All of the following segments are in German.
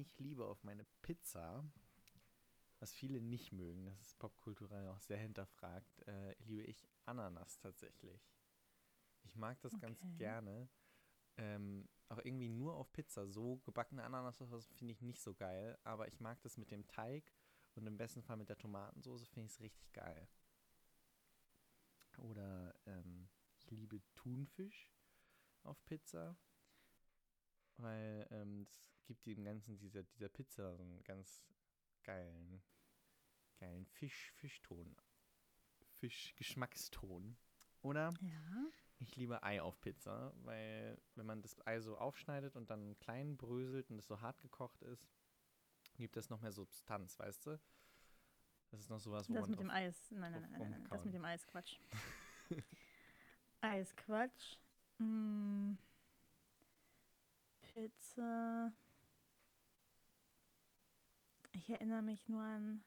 Ich liebe auf meine Pizza, was viele nicht mögen, das ist popkulturell auch sehr hinterfragt, äh, liebe ich Ananas tatsächlich. Ich mag das ganz Okay. gerne. Ähm, auch irgendwie nur auf Pizza. So gebackene Ananas finde ich nicht so geil, aber ich mag das mit dem Teig und im besten Fall mit der Tomatensauce finde ich es richtig geil. Oder ähm, ich liebe Thunfisch auf Pizza, weil ähm, das gibt dem Ganzen dieser, dieser Pizza so einen ganz geilen, geilen Fisch, Fischton. Fischgeschmackston. Oder Ja. ich liebe Ei auf Pizza, weil wenn man das Ei so aufschneidet und dann klein bröselt und es so hart gekocht ist, gibt es noch mehr Substanz, weißt du? Das ist noch sowas, wo Das man mit dem Eis. Nein, nein, nein, nein, nein, nein. Das mit dem Eis Quatsch. Eis Quatsch. Mm. Pizza. Ich erinnere mich nur an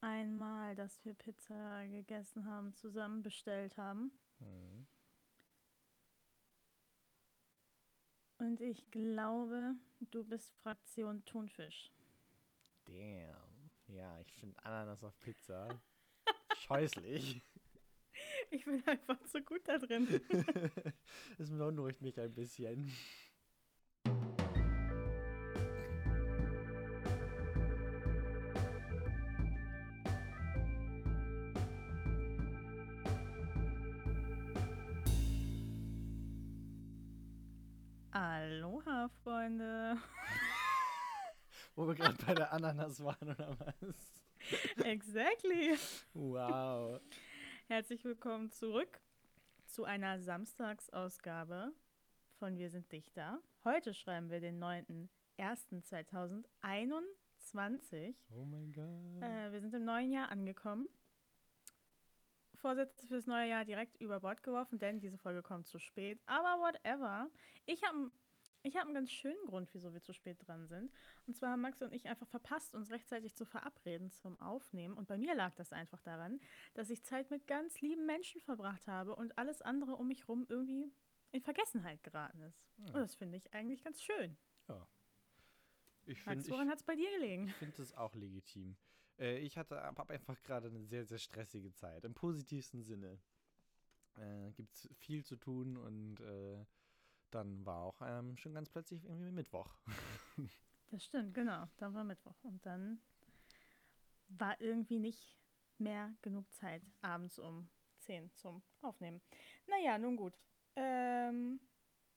einmal, dass wir Pizza gegessen haben, zusammen bestellt haben. Mhm. Und ich glaube, du bist Fraktion Thunfisch. Damn. Ja, ich finde Ananas auf Pizza scheußlich. Ich bin einfach zu gut da drin. Das beunruhigt mich ein bisschen. Ananas waren oder was? Exactly. Wow. Herzlich willkommen zurück zu einer Samstagsausgabe von Wir sind Dichter. Heute schreiben wir den 9.01.2021. Oh mein Gott. Äh, wir sind im neuen Jahr angekommen. Vorsätze fürs neue Jahr direkt über Bord geworfen, denn diese Folge kommt zu spät. Aber whatever. Ich habe ich hab einen ganz schönen Grund, wieso wir zu spät dran sind. Und zwar haben Max und ich einfach verpasst, uns rechtzeitig zu verabreden zum Aufnehmen. Und bei mir lag das einfach daran, dass ich Zeit mit ganz lieben Menschen verbracht habe und alles andere um mich rum irgendwie in Vergessenheit geraten ist. Und das finde ich eigentlich ganz schön. Ja. Ich Max, finde woran hat es bei dir gelegen? ich find das auch legitim. Äh, ich hatte hab einfach gerade eine sehr, sehr stressige Zeit. Im positivsten Sinne. Äh, Gibt es viel zu tun und äh, dann war auch ähm, schon ganz plötzlich irgendwie Mittwoch. Das stimmt, genau. Dann war Mittwoch. Und dann war irgendwie nicht mehr genug Zeit abends um 10 zum Aufnehmen. Naja, nun gut. Ähm,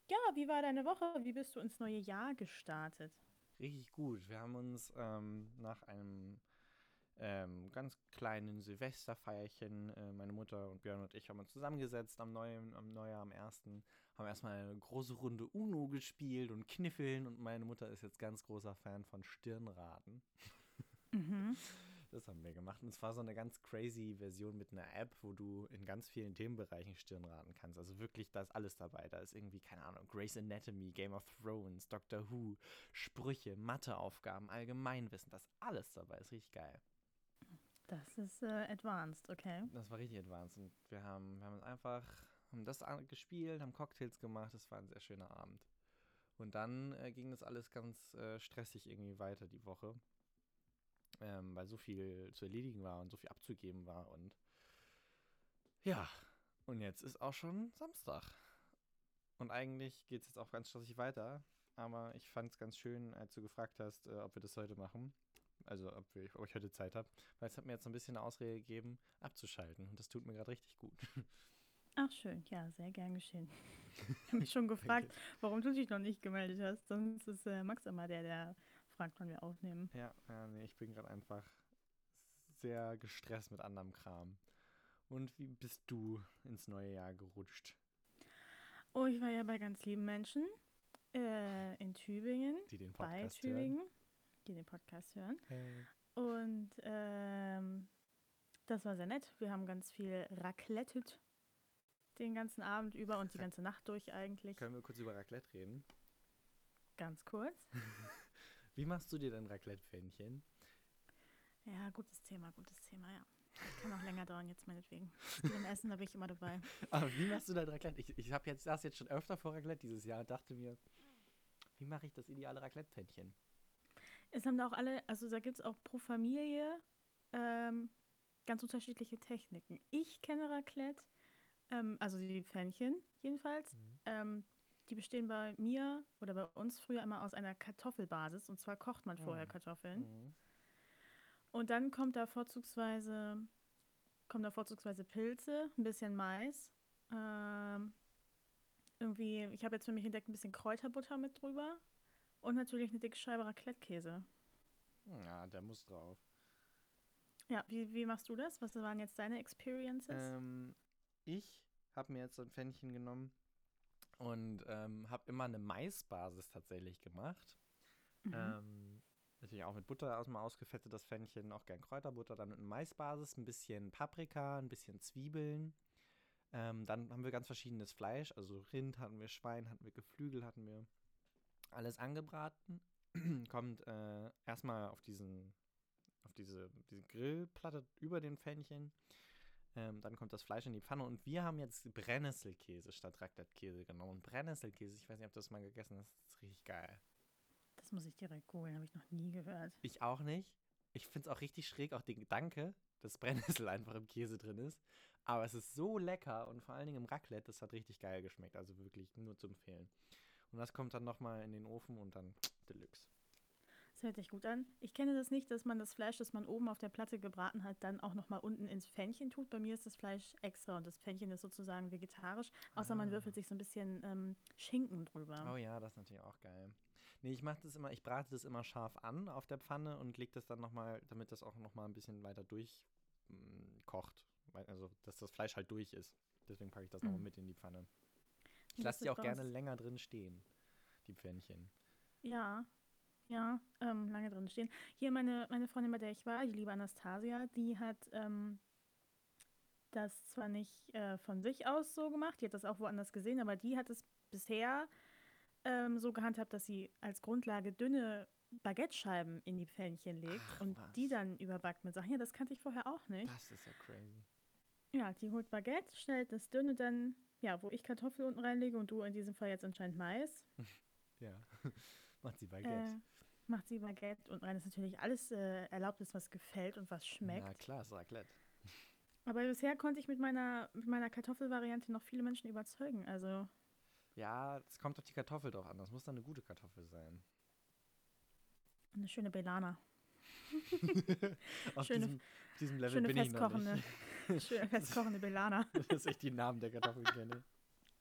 ja, wie war deine Woche? Wie bist du ins neue Jahr gestartet? Richtig gut. Wir haben uns ähm, nach einem ähm, ganz kleinen Silvesterfeierchen, äh, meine Mutter und Björn und ich haben uns zusammengesetzt am, neuen, am Neujahr, am ersten, haben erstmal eine große Runde Uno gespielt und Kniffeln und meine Mutter ist jetzt ganz großer Fan von Stirnraten. Mhm. Das haben wir gemacht. Und es war so eine ganz crazy Version mit einer App, wo du in ganz vielen Themenbereichen Stirnraten kannst. Also wirklich, da ist alles dabei. Da ist irgendwie, keine Ahnung, Grey's Anatomy, Game of Thrones, Doctor Who, Sprüche, Matheaufgaben, Allgemeinwissen. Das ist alles dabei. Ist richtig geil. Das ist äh, advanced, okay. Das war richtig advanced. Und wir haben, wir haben uns einfach haben das gespielt, haben Cocktails gemacht. Das war ein sehr schöner Abend. Und dann äh, ging das alles ganz äh, stressig irgendwie weiter die Woche. Ähm, weil so viel zu erledigen war und so viel abzugeben war. Und ja, und jetzt ist auch schon Samstag. Und eigentlich geht es jetzt auch ganz stressig weiter. Aber ich fand es ganz schön, als du gefragt hast, äh, ob wir das heute machen. Also, ob, wir, ob ich heute Zeit habe. Weil es hat mir jetzt so ein bisschen eine Ausrede gegeben, abzuschalten. Und das tut mir gerade richtig gut. Ach, schön. Ja, sehr gern geschehen. Ich habe mich schon gefragt, warum du dich noch nicht gemeldet hast. Sonst ist äh, Max immer der, der fragt, wann wir aufnehmen. Ja, ja nee, ich bin gerade einfach sehr gestresst mit anderem Kram. Und wie bist du ins neue Jahr gerutscht? Oh, ich war ja bei ganz lieben Menschen äh, in Tübingen. Die den bei Podcast Tübingen, die den Podcast hören. hören? Und ähm, das war sehr nett. Wir haben ganz viel raclettet den ganzen Abend über und die ganze Nacht durch eigentlich. Können wir kurz über Raclette reden? Ganz kurz. Wie machst du dir dein Raclette-Pfännchen? Ja, gutes Thema, gutes Thema, ja. Das kann auch länger dauern jetzt meinetwegen. Dem Essen, da bin ich immer dabei. Aber wie machst du dein Raclette? Ich, ich habe jetzt das jetzt schon öfter vor Raclette dieses Jahr und dachte mir, Wie mache ich das ideale Raclette-Pfännchen? Es haben da auch alle, also da gibt es auch pro Familie ähm, ganz unterschiedliche Techniken. Ich kenne Raclette, ähm, also die Pfännchen jedenfalls. Mhm. Ähm, die bestehen bei mir oder bei uns früher immer aus einer Kartoffelbasis. Und zwar kocht man vorher Mhm. Kartoffeln. Mhm. Und dann kommt da vorzugsweise, kommen da vorzugsweise Pilze, ein bisschen Mais. Ähm, irgendwie, ich habe jetzt für mich entdeckt, ein bisschen Kräuterbutter mit drüber. Und natürlich eine dicke Scheibe Raclette-Käse. Ja, der muss drauf. Ja, wie, wie machst du das? Was waren jetzt deine Experiences? Ähm, ich habe mir jetzt so ein Pfännchen genommen und ähm, habe immer eine Maisbasis tatsächlich gemacht. Mhm. Ähm, natürlich auch mit Butter aus mal ausgefettetes Pfännchen, auch gern Kräuterbutter, dann mit einer Maisbasis, ein bisschen Paprika, ein bisschen Zwiebeln. Ähm, dann haben wir ganz verschiedenes Fleisch, also Rind hatten wir, Schwein hatten wir, Geflügel hatten wir. Alles angebraten. Kommt äh, erstmal auf diesen, auf diese, diese Grillplatte über den Pfännchen. Ähm, dann kommt das Fleisch in die Pfanne und wir haben jetzt Brennnesselkäse statt Raclette-Käse genommen. Und Brennnesselkäse, ich weiß nicht, ob du das mal gegessen hast, ist richtig geil. das muss ich direkt googeln, habe ich noch nie gehört. Ich auch nicht. Ich finde es auch richtig schräg, auch den Gedanke, dass Brennnessel einfach im Käse drin ist. Aber es ist so lecker und vor allen Dingen im Raclette, das hat richtig geil geschmeckt. Also wirklich nur zu empfehlen. Und das kommt dann nochmal in den Ofen und dann Deluxe. Das hört sich gut an. Ich kenne das nicht, dass man das Fleisch, das man oben auf der Platte gebraten hat, dann auch nochmal unten ins Pfännchen tut. Bei mir ist das Fleisch extra und das Pfännchen ist sozusagen vegetarisch. Außer man Ah. würfelt sich so ein bisschen ähm, Schinken drüber. Oh ja, das ist natürlich auch geil. Nee, ich mache das immer, ich brate das immer scharf an auf der Pfanne und lege das dann nochmal, damit das auch nochmal ein bisschen weiter durchkocht. Also, dass das Fleisch halt durch ist. Deswegen packe ich das nochmal Mhm. mit in die Pfanne. Ich lasse die auch gerne länger drin stehen, die Pfännchen. Ja, ja, ähm, lange drin stehen. Hier meine, meine Freundin, bei der ich war, die liebe Anastasia, die hat ähm, das zwar nicht äh, von sich aus so gemacht, die hat das auch woanders gesehen, aber die hat es bisher ähm, so gehandhabt, dass sie als Grundlage dünne Baguette-Scheiben in die Pfännchen legt Ach, und was. die dann überbackt mit Sachen. Ja, das kannte ich vorher auch nicht. Das ist ja crazy. Ja, die holt Baguette, stellt das dünne dann, ja, wo ich Kartoffel unten reinlege und du in diesem Fall jetzt anscheinend Mais. Ja. Macht sie Baguette. Äh, macht sie Baguette und rein ist natürlich alles äh, erlaubt ist, was gefällt und was schmeckt. Na klar, ist Raclette. Aber bisher konnte ich mit meiner, mit meiner Kartoffelvariante noch viele Menschen überzeugen. Also, Ja, es kommt auf die Kartoffel drauf an. Das muss dann eine gute Kartoffel sein. eine schöne Belana. auf Schöne- diesem, diesem Level schöne bin ich noch festkochende, nicht. schöne festkochende Belana. Dass ich die Namen der Kartoffeln kenne.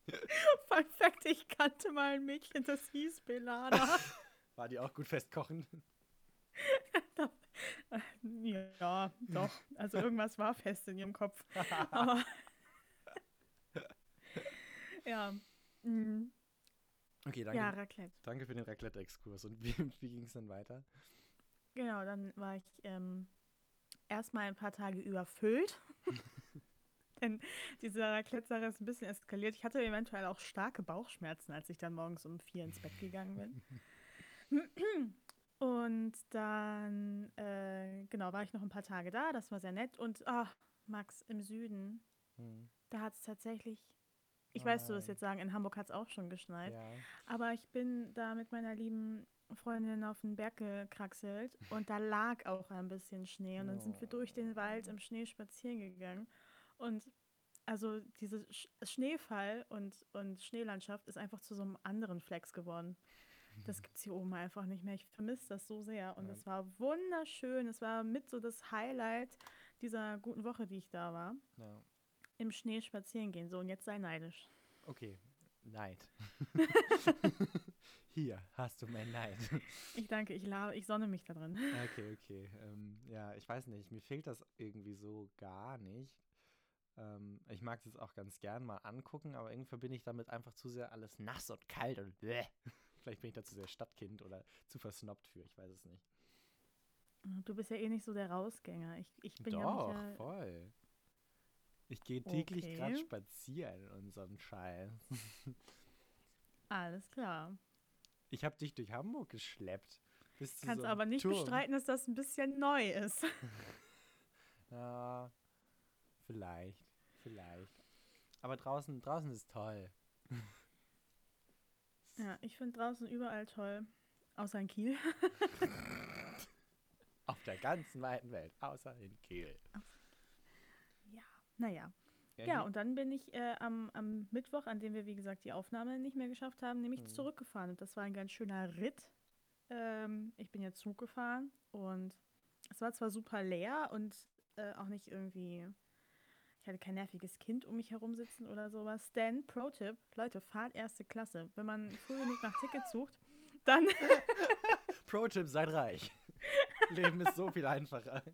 Fun Fact, ich kannte mal ein Mädchen, das hieß Belana. War die auch gut festkochen? ja, doch. Also irgendwas war fest in ihrem Kopf. Aber ja. mm, Okay, danke. Ja, Raclette. Danke für den Raclette-Exkurs. Und wie, wie ging es dann weiter? Genau, dann war ich ähm, erstmal ein paar Tage überfüllt. Denn diese Raclette-Sache ist ein bisschen eskaliert. Ich hatte eventuell auch starke Bauchschmerzen, als ich dann morgens um vier ins Bett gegangen bin. Und dann, äh, genau, war ich noch ein paar Tage da. Das war sehr nett. Und, ah, Max, im Süden, Hm. da hat es tatsächlich, ich Oh weiß, du wirst jetzt sagen, in Hamburg hat es auch schon geschneit. Ja. Aber ich bin da mit meiner lieben Freundin auf den Berg gekraxelt und da lag auch ein bisschen Schnee. Und dann sind wir durch den Wald im Schnee spazieren gegangen. Und also diese Sch Schneefall und, und Schneelandschaft ist einfach zu so einem anderen Flex geworden. Das gibt es hier oben einfach nicht mehr. Ich vermisse das so sehr. Und es war wunderschön. Es war mit so das Highlight dieser guten Woche, die ich da war. ja. Im Schnee spazieren gehen. So, und jetzt sei neidisch. Okay. Neid. Hier hast du mein Neid. Ich danke, ich, la ich sonne mich da drin. Okay, okay. Ähm, ja, ich weiß nicht. Mir fehlt das irgendwie so gar nicht. Ähm, ich mag das auch ganz gern mal angucken, aber irgendwie verbinde ich damit einfach zu sehr alles nass und kalt und bläh. Vielleicht bin ich da zu sehr Stadtkind oder zu versnobbt für, ich weiß es nicht. Du bist ja eh nicht so der Rausgänger. Ich, ich bin ja Doch, äh, voll. Ich gehe täglich gerade Okay. spazieren und so einen Scheiß. Alles klar. Ich habe dich durch Hamburg geschleppt. Bis Kannst so aber nicht Turm. bestreiten, dass das ein bisschen neu ist. Ja, vielleicht, vielleicht. Aber draußen, draußen ist toll. Ja, ich finde draußen überall toll. Außer in Kiel. Auf der ganzen weiten Welt, außer in Kiel. Ja. Naja. Ja, und dann bin ich äh, am, am Mittwoch, an dem wir, wie gesagt, die Aufnahme nicht mehr geschafft haben, nämlich Mhm. zurückgefahren. Und das war ein ganz schöner Ritt. Ähm, ich bin jetzt Zug gefahren und es war zwar super leer und äh, auch nicht irgendwie. Ich hatte kein nerviges Kind um mich herum sitzen oder sowas. Denn, Pro-Tipp, Leute, fahrt erste Klasse. Wenn man früh genug nach Tickets sucht, dann Pro-Tipp, seid reich. Leben ist so viel einfacher.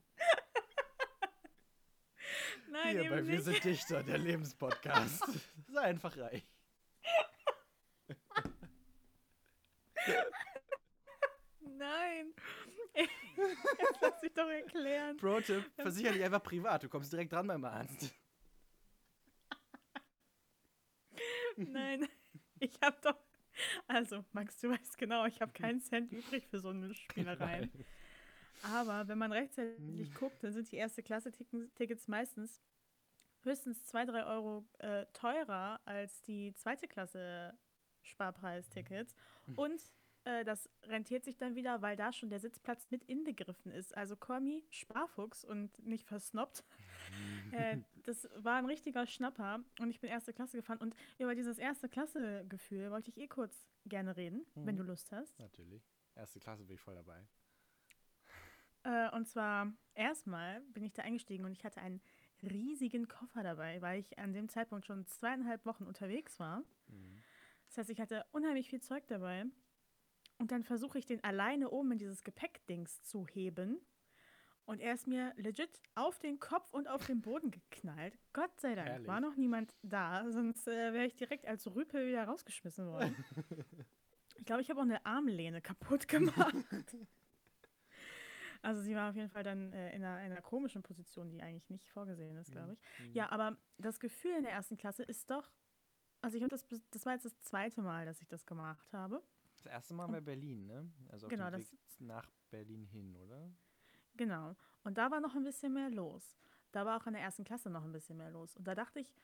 Nein, Hier bei Wir sind Dichter, der Lebenspodcast. Sei einfach reich. Nein. Jetzt lass mich doch erklären. Pro-Tipp, versicher dich einfach privat. Du kommst direkt dran beim Arzt. Nein, ich hab doch. Also, Max, du weißt genau, ich habe keinen Cent übrig für so eine Spielereien. Aber wenn man rechtzeitig guckt, dann sind die erste Klasse-Tickets meistens höchstens 2, 3 Euro äh, teurer als die zweite Klasse Sparpreistickets. Und äh, das rentiert sich dann wieder, weil da schon der Sitzplatz mit inbegriffen ist. Also Kormi, Sparfuchs und nicht versnobbt. äh, das war ein richtiger Schnapper und ich bin erste Klasse gefahren. Und über dieses erste Klasse-Gefühl wollte ich eh kurz gerne reden, wenn Mhm. du Lust hast. Natürlich. Erste Klasse bin ich voll dabei. Äh, und zwar erstmal bin ich da eingestiegen und ich hatte einen riesigen Koffer dabei, weil ich an dem Zeitpunkt schon zweieinhalb Wochen unterwegs war. Mhm. Das heißt, ich hatte unheimlich viel Zeug dabei. Und dann versuche ich den alleine oben in dieses Gepäckdings zu heben. Und er ist mir legit auf den Kopf und auf den Boden geknallt. Gott sei Dank Herrlich. war noch niemand da, sonst äh, wäre ich direkt als Rüpel wieder rausgeschmissen worden. ich glaube, ich habe auch eine Armlehne kaputt gemacht. Also sie war auf jeden Fall dann äh, in, einer, in einer komischen Position, die eigentlich nicht vorgesehen ist, glaube ich. Mhm. Ja, aber das Gefühl in der ersten Klasse ist doch, also ich habe das, das war jetzt das zweite Mal, dass ich das gemacht habe. Das erste Mal war Berlin, ne? Also auf Genau, dem Weg nach Berlin hin, oder? Genau. Und da war noch ein bisschen mehr los. Da war auch in der ersten Klasse noch ein bisschen mehr los. Und da dachte ich,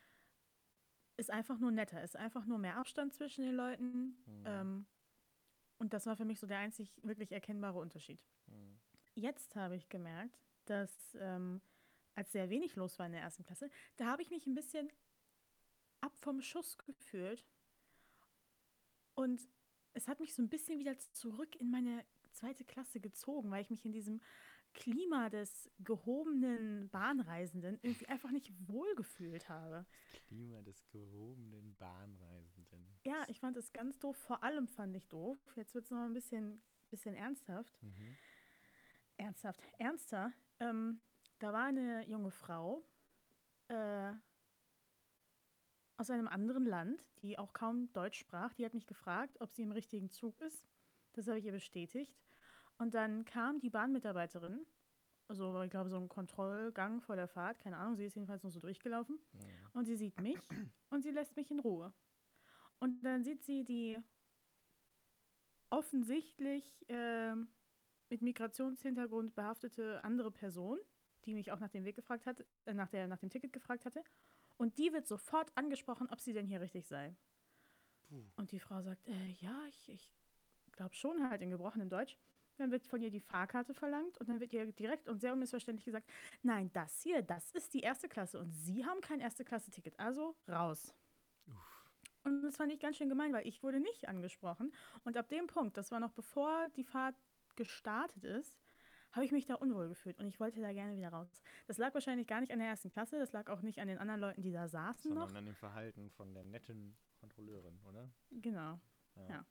ist einfach nur netter, ist einfach nur mehr Abstand zwischen den Leuten. Mhm. Ähm, und das war für mich so der einzig wirklich erkennbare Unterschied. Mhm. Jetzt habe ich gemerkt, dass ähm, als sehr wenig los war in der ersten Klasse, da habe ich mich ein bisschen ab vom Schuss gefühlt. Und es hat mich so ein bisschen wieder zurück in meine zweite Klasse gezogen, weil ich mich in diesem Klima des gehobenen Bahnreisenden irgendwie einfach nicht wohlgefühlt habe. Klima des gehobenen Bahnreisenden. Ja, ich fand es ganz doof. Vor allem fand ich doof. Jetzt wird es noch ein bisschen, bisschen ernsthaft. Mhm. Ernsthaft, ernster. Ähm, da war eine junge Frau äh, aus einem anderen Land, die auch kaum Deutsch sprach. Die hat mich gefragt, ob sie im richtigen Zug ist. Das habe ich ihr bestätigt. Und dann kam die Bahnmitarbeiterin, also ich glaube so ein Kontrollgang vor der Fahrt, keine Ahnung, sie ist jedenfalls noch so durchgelaufen. Mhm. Und sie sieht mich und sie lässt mich in Ruhe. Und dann sieht sie die offensichtlich ähm, mit Migrationshintergrund behaftete andere Person, die mich auch nach dem Weg gefragt hat, äh, nach, der, nach dem Ticket gefragt hatte. Und die wird sofort angesprochen, ob sie denn hier richtig sei. Puh. Und die Frau sagt, äh, ja, ich, ich glaube schon, halt in gebrochenem Deutsch. Dann wird von ihr die Fahrkarte verlangt und dann wird ihr direkt und sehr unmissverständlich gesagt, nein, das hier, das ist die erste Klasse und Sie haben kein erste Klasse-Ticket, also raus. Und das fand ich ganz schön gemein, weil ich wurde nicht angesprochen. Und ab dem Punkt, das war noch bevor die Fahrt gestartet ist, habe ich mich da unwohl gefühlt und ich wollte da gerne wieder raus. Das lag wahrscheinlich gar nicht an der ersten Klasse, das lag auch nicht an den anderen Leuten, die da saßen Sondern noch. an dem Verhalten von der netten Kontrolleurin, oder? Genau. Ja.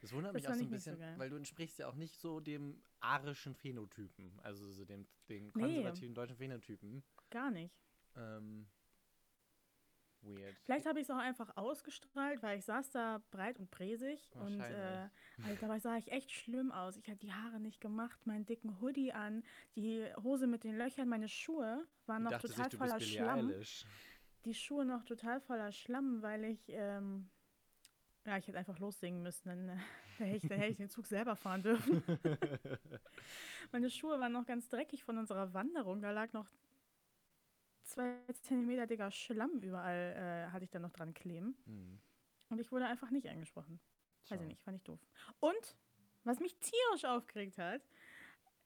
Das wundert Das mich auch so ein so bisschen, geil. weil du entsprichst ja auch nicht so dem arischen Phänotypen, also so dem, den Nee. konservativen deutschen Phänotypen. Gar nicht. Ähm, weird. Vielleicht habe ich es auch einfach ausgestrahlt, weil ich saß da breit und präsig und äh, also dabei sah ich echt schlimm aus. Ich hatte die Haare nicht gemacht, meinen dicken Hoodie an, die Hose mit den Löchern, meine Schuhe waren noch total sich, voller Schlamm. Eilish. Die Schuhe noch total voller Schlamm, weil ich ähm, ja, ich hätte einfach lossingen müssen, dann, äh, dann, hätte ich, dann hätte ich den Zug selber fahren dürfen. Meine Schuhe waren noch ganz dreckig von unserer Wanderung. Da lag noch zwei Zentimeter dicker Schlamm überall, äh, hatte ich da noch dran kleben. Hm. Und ich wurde einfach nicht angesprochen. Weiß ich nicht, fand ich doof. Und, was mich tierisch aufgeregt hat,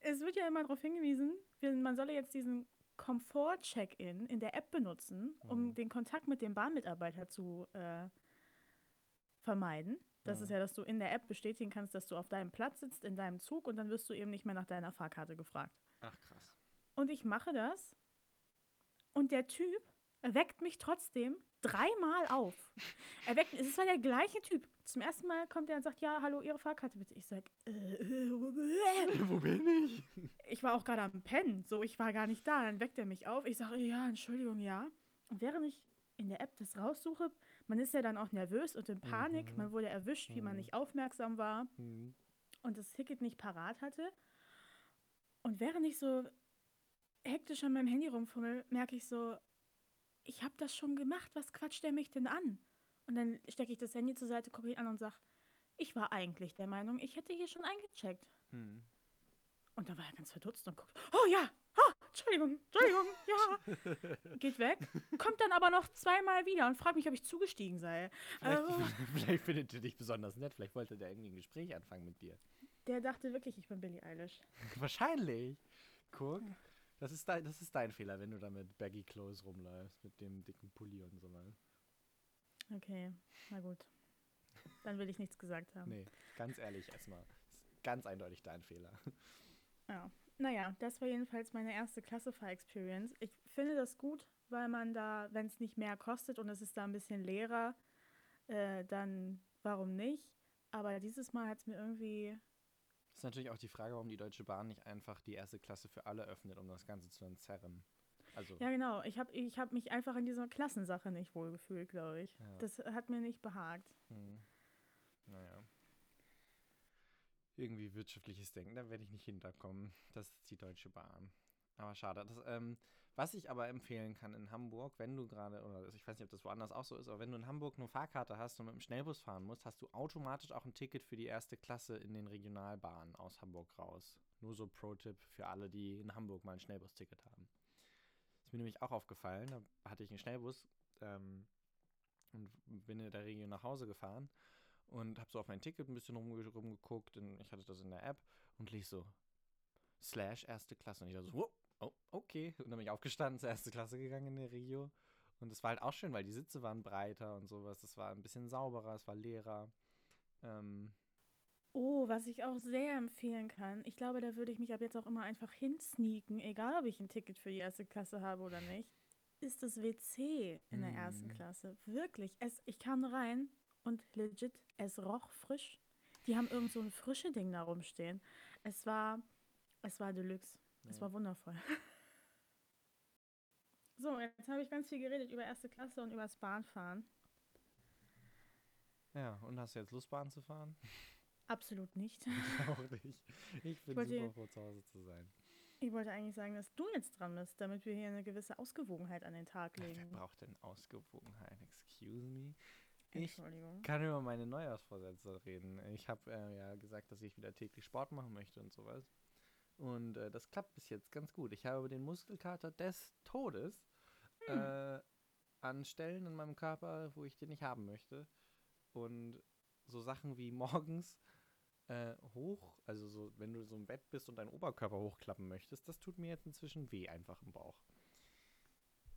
es wird ja immer darauf hingewiesen, man solle jetzt diesen Komfort-Check-In in der App benutzen, um Mhm. den Kontakt mit dem Bahnmitarbeiter zu äh, vermeiden. Das Mhm. ist ja, dass du in der App bestätigen kannst, dass du auf deinem Platz sitzt, in deinem Zug und dann wirst du eben nicht mehr nach deiner Fahrkarte gefragt. Ach krass. Und ich mache das und der Typ weckt mich trotzdem dreimal auf. Er weckt, es war der gleiche Typ. Zum ersten Mal kommt er und sagt, ja, hallo, Ihre Fahrkarte bitte. Ich sag, äh, äh, Wo bin ich? ich war auch gerade am Pennen, so, ich war gar nicht da. Dann weckt er mich auf. Ich sage, ja, Entschuldigung, ja. Und während ich in der App das raussuche, man ist ja dann auch nervös und in Panik. Mhm. Man wurde erwischt, wie man Mhm. nicht aufmerksam war Hm. und das Ticket nicht parat hatte. Und während ich so hektisch an meinem Handy rumfummel, merke ich so, ich habe das schon gemacht, was quatscht der mich denn an? Und dann stecke ich das Handy zur Seite, gucke ihn an und sage, ich war eigentlich der Meinung, ich hätte hier schon eingecheckt. Hm. Und dann war er ganz verdutzt und guckt, oh ja, oh, Entschuldigung, Entschuldigung, ja. Geht weg, kommt dann aber noch zweimal wieder und fragt mich, ob ich zugestiegen sei. Vielleicht, Also, vielleicht findet er dich besonders nett. Vielleicht wollte der irgendwie ein Gespräch anfangen mit dir. der dachte wirklich, ich bin Billie Eilish. Wahrscheinlich. Guck. Das ist, dein, das ist dein Fehler, wenn du da mit Baggy Clothes rumläufst, mit dem dicken Pulli und so weiter. Okay, na gut. Dann will ich nichts gesagt haben. Nee, ganz ehrlich erstmal. Ganz eindeutig dein Fehler. Ja. Naja, das war jedenfalls meine erste Classify-Experience. Ich finde das gut, weil man da, wenn es nicht mehr kostet und es ist da ein bisschen leerer, äh, dann warum nicht? Aber dieses Mal hat es mir irgendwie. Ist natürlich auch die Frage, warum die Deutsche Bahn nicht einfach die erste Klasse für alle öffnet, um das Ganze zu entzerren. Also, Ja, genau. Ich habe ich hab mich einfach in dieser Klassensache nicht wohlgefühlt, glaube ich. Ja. Das hat mir nicht behagt. hm. naja. Irgendwie wirtschaftliches Denken, da werde ich nicht hinterkommen. Das ist die Deutsche Bahn. Aber schade. Das, ähm, was ich aber empfehlen kann in Hamburg, wenn du gerade, oder ich weiß nicht, ob das woanders auch so ist, aber wenn du in Hamburg eine Fahrkarte hast und mit dem Schnellbus fahren musst, hast du automatisch auch ein Ticket für die erste Klasse in den Regionalbahnen aus Hamburg raus. Nur so Pro-Tipp für alle, die in Hamburg mal ein Schnellbus-Ticket haben. Ist mir nämlich auch aufgefallen, da hatte ich einen Schnellbus ähm, und bin in der Region nach Hause gefahren und habe so auf mein Ticket ein bisschen rumge rumgeguckt und ich hatte das in der App und lief so slash erste Klasse und ich dachte so, oh, okay. Und dann bin ich aufgestanden, zur erste Klasse gegangen in der Regio und es war halt auch schön, weil die Sitze waren breiter und sowas, es war ein bisschen sauberer, es war leerer. Ähm, Oh, was ich auch sehr empfehlen kann, ich glaube, da würde ich mich ab jetzt auch immer einfach hinsneaken, egal ob ich ein Ticket für die erste Klasse habe oder nicht, ist das WC in der ersten Mm. Klasse. Wirklich. Es, ich kam rein und legit, es roch frisch. Die haben irgend so ein frische Ding da rumstehen. Es war, es war Deluxe. Es war wundervoll. So, jetzt habe ich ganz viel geredet über erste Klasse und über das Bahnfahren. ja, und hast du jetzt Lust, Bahn zu fahren? Absolut nicht. auch nicht. Ich bin wollte- super froh, zu Hause zu sein. Ich wollte eigentlich sagen, dass du jetzt dran bist, damit wir hier eine gewisse Ausgewogenheit an den Tag Wer legen. braucht denn Ausgewogenheit? Excuse me? Ich Entschuldigung. kann über meine Neujahrsvorsätze reden. Ich habe äh, ja gesagt, dass ich wieder täglich Sport machen möchte und sowas. Und äh, das klappt bis jetzt ganz gut. Ich habe den Muskelkater des Todes äh, an Stellen in meinem Körper, wo ich den nicht haben möchte. Und so Sachen wie morgens äh, hoch, also so, wenn du so im Bett bist und deinen Oberkörper hochklappen möchtest, das tut mir jetzt inzwischen weh einfach im Bauch.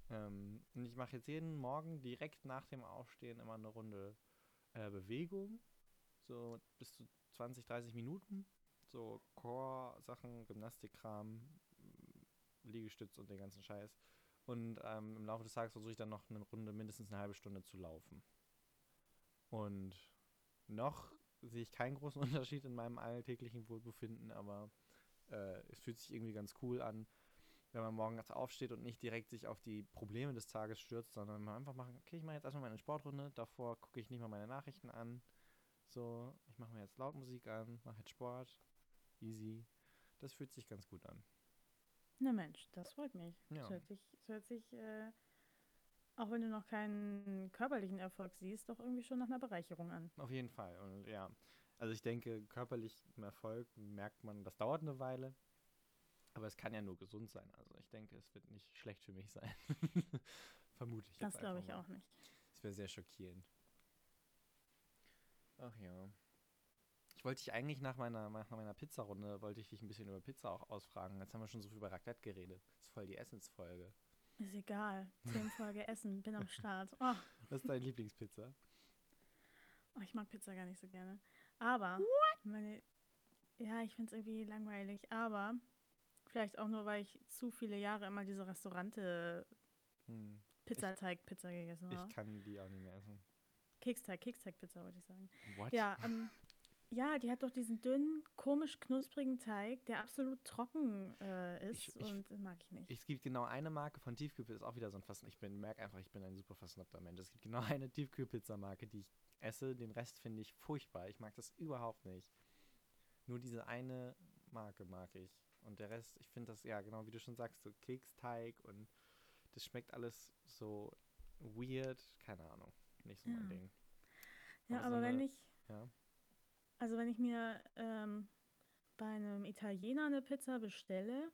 Ähm, und ich mache jetzt jeden Morgen direkt nach dem Aufstehen immer eine Runde äh, Bewegung. So bis zu 20, 30 Minuten. So Core-Sachen, Gymnastikkram, Liegestütz und den ganzen Scheiß. Und ähm, im Laufe des Tages versuche ich dann noch eine Runde mindestens eine halbe Stunde zu laufen. Und noch sehe ich keinen großen Unterschied in meinem alltäglichen Wohlbefinden, aber äh, es fühlt sich irgendwie ganz cool an, wenn man morgens aufsteht und nicht direkt sich auf die Probleme des Tages stürzt, sondern man einfach machen, okay, ich mache jetzt erstmal meine Sportrunde, davor gucke ich nicht mal meine Nachrichten an. So, ich mache mir jetzt Lautmusik an, mache jetzt Sport, easy. Das fühlt sich ganz gut an. Na Mensch, das freut mich. Ja. Das hört sich, das hört sich äh, auch wenn du noch keinen körperlichen Erfolg siehst, doch irgendwie schon nach einer Bereicherung an. Auf jeden Fall. Und ja, also ich denke, körperlichen Erfolg merkt man, das dauert eine Weile. Aber es kann ja nur gesund sein. Also ich denke, es wird nicht schlecht für mich sein. Vermute ich. Das glaube ich mal. auch nicht. Das wäre sehr schockierend. Ach ja. Ich wollte dich eigentlich nach meiner, nach meiner Pizzarunde, wollte ich dich ein bisschen über Pizza auch ausfragen. Jetzt haben wir schon so viel über Raclette geredet. Das ist voll die Essensfolge. Ist egal. Themenfolge Essen, bin am Start. Oh. Was ist deine Lieblingspizza? oh, ich mag Pizza gar nicht so gerne. Aber, meine, ja, ich finde es irgendwie langweilig. Aber vielleicht auch nur, weil ich zu viele Jahre immer diese Restaurante Hm. Pizzateig-Pizza gegessen habe. Ich kann die auch nicht mehr essen. Keksteig, Keksteig-Pizza wollte ich sagen. What? Ja, ähm, ja, die hat doch diesen dünnen, komisch knusprigen Teig, der absolut trocken äh, ist Ich- ich- und mag ich nicht. Es gibt genau eine Marke von Tiefkühlpizza, ist auch wieder so ein Fasten. Ich bin, merke einfach, ich bin ein super versnobter Mensch. Es gibt genau eine Tiefkühlpizza-Marke, die ich esse. Den Rest finde ich furchtbar. Ich mag das überhaupt nicht. Nur diese eine Marke mag ich. Und der Rest, ich finde das, ja, genau wie du schon sagst, so Keksteig und das schmeckt alles so weird. Keine Ahnung. Nicht so mein Ja. Ding. ja, aber so aber wenn eine- ich, Ja. Also wenn ich mir ähm, bei einem Italiener eine Pizza bestelle,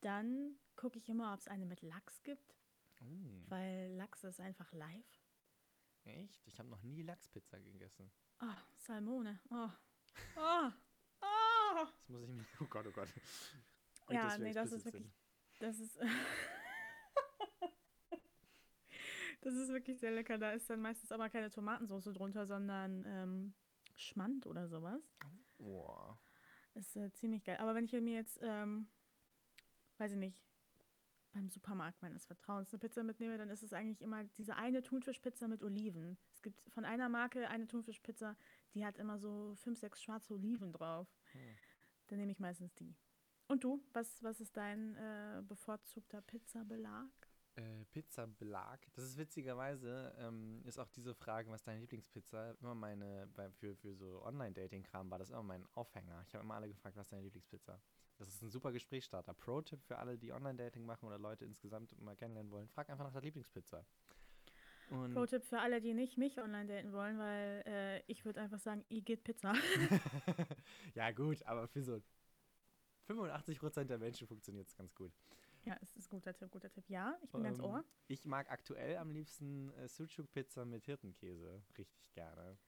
dann gucke ich immer, ob es eine mit Lachs gibt, Oh, weil Lachs ist einfach live. echt? Ich habe noch nie Lachspizza gegessen. Ah, Salmone. Oh. Oh. Oh. Das muss ich mir. Oh Gott, oh Gott. Gut, Ja, wir nee, das ist wirklich- sind. Das ist. das ist wirklich sehr lecker. Da ist dann meistens aber keine Tomatensauce drunter, sondern ähm, Schmand oder sowas. Boah. Ist äh, ziemlich geil. Aber wenn ich mir jetzt, ähm, weiß ich nicht, beim Supermarkt meines Vertrauens eine Pizza mitnehme, dann ist es eigentlich immer diese eine Thunfischpizza mit Oliven. Es gibt von einer Marke eine Thunfischpizza, die hat immer so fünf, sechs schwarze Oliven drauf. Hm. Dann nehme ich meistens die. Und du, was, was ist dein äh, bevorzugter Pizzabelag? Äh, Pizzabelag. Das ist witzigerweise, ähm, ist auch diese Frage, was deine Lieblingspizza, immer meine, bei, für, für so Online-Dating-Kram war das immer mein Aufhänger. Ich habe immer alle gefragt, was ist deine Lieblingspizza? Das ist ein super Gesprächsstarter. Pro-Tipp für alle, die Online-Dating machen oder Leute insgesamt mal kennenlernen wollen. Frag einfach nach der Lieblingspizza. Pro-Tipp für alle, die nicht mich online daten wollen, weil äh, ich würde einfach sagen, ihr geht Pizza. ja, gut, aber für so 85% der Menschen funktioniert es ganz gut. Ja, es ist ein guter Tipp, guter Tipp. Ja, ich bin ganz Ähm, ohr. Ich mag aktuell am liebsten äh, Sucuk-Pizza mit Hirtenkäse. Richtig gerne.